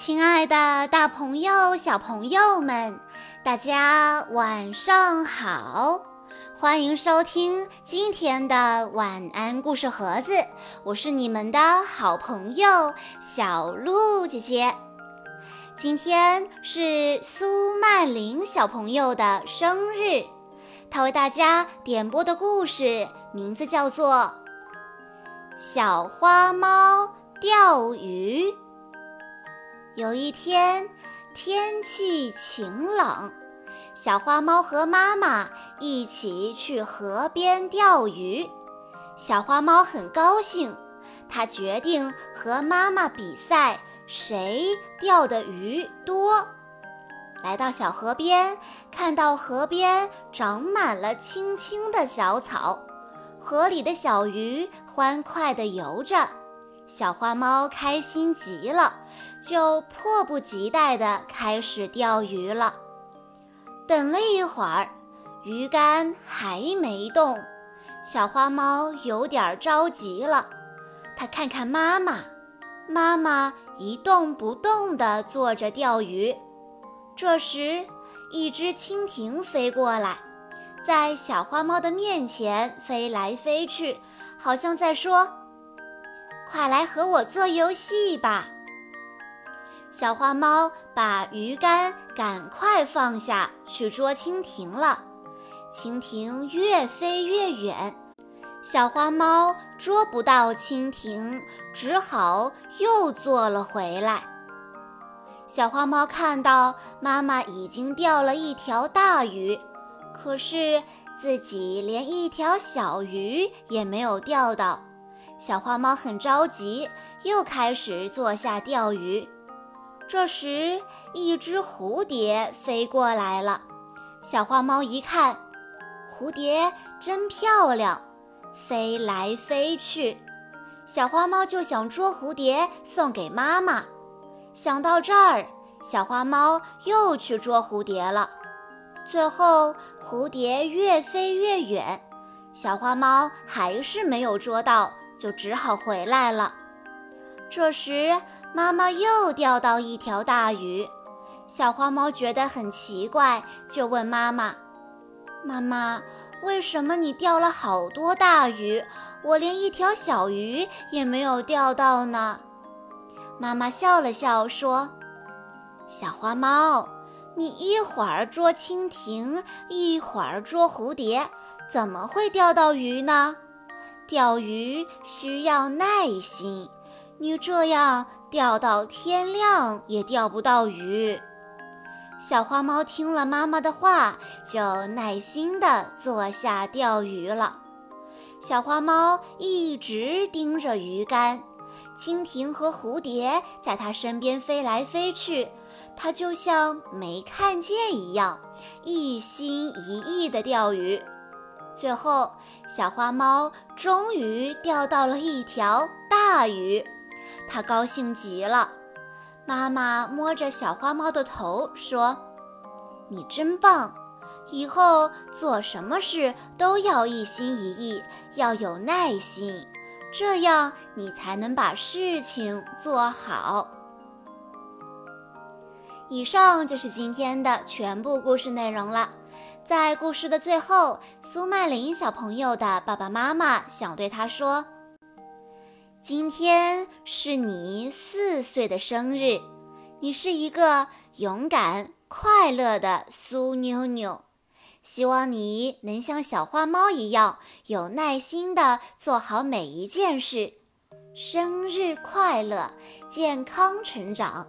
亲爱的，大朋友、小朋友们，大家晚上好！欢迎收听今天的晚安故事盒子，我是你们的好朋友小鹿姐姐。今天是苏曼玲小朋友的生日，她为大家点播的故事名字叫做《小花猫钓鱼》。有一天，天气晴朗，小花猫和妈妈一起去河边钓鱼。小花猫很高兴，它决定和妈妈比赛，谁钓的鱼多。来到小河边，看到河边长满了青青的小草，河里的小鱼欢快地游着。小花猫开心极了，就迫不及待地开始钓鱼了。等了一会儿，鱼竿还没动，小花猫有点着急了。它看看妈妈，妈妈一动不动地坐着钓鱼。这时，一只蜻蜓飞过来，在小花猫的面前飞来飞去，好像在说。快来和我做游戏吧！小花猫把鱼竿赶快放下去捉蜻蜓了。蜻蜓越飞越远，小花猫捉不到蜻蜓，只好又坐了回来。小花猫看到妈妈已经钓了一条大鱼，可是自己连一条小鱼也没有钓到。小花猫很着急，又开始坐下钓鱼。这时，一只蝴蝶飞过来了。小花猫一看，蝴蝶真漂亮，飞来飞去。小花猫就想捉蝴蝶送给妈妈。想到这儿，小花猫又去捉蝴蝶了。最后，蝴蝶越飞越远，小花猫还是没有捉到。就只好回来了。这时，妈妈又钓到一条大鱼，小花猫觉得很奇怪，就问妈妈：“妈妈，为什么你钓了好多大鱼，我连一条小鱼也没有钓到呢？”妈妈笑了笑说：“小花猫，你一会儿捉蜻蜓，一会儿捉蝴蝶，怎么会钓到鱼呢？”钓鱼需要耐心，你这样钓到天亮也钓不到鱼。小花猫听了妈妈的话，就耐心地坐下钓鱼了。小花猫一直盯着鱼竿，蜻蜓和蝴蝶在它身边飞来飞去，它就像没看见一样，一心一意地钓鱼。最后，小花猫终于钓到了一条大鱼，它高兴极了。妈妈摸着小花猫的头说：“你真棒，以后做什么事都要一心一意，要有耐心，这样你才能把事情做好。”以上就是今天的全部故事内容了。在故事的最后，苏曼琳小朋友的爸爸妈妈想对他说：“今天是你四岁的生日，你是一个勇敢、快乐的苏妞妞。希望你能像小花猫一样，有耐心地做好每一件事。生日快乐，健康成长。”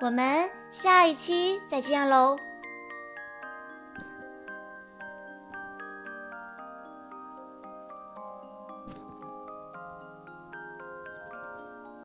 我们下一期再见喽。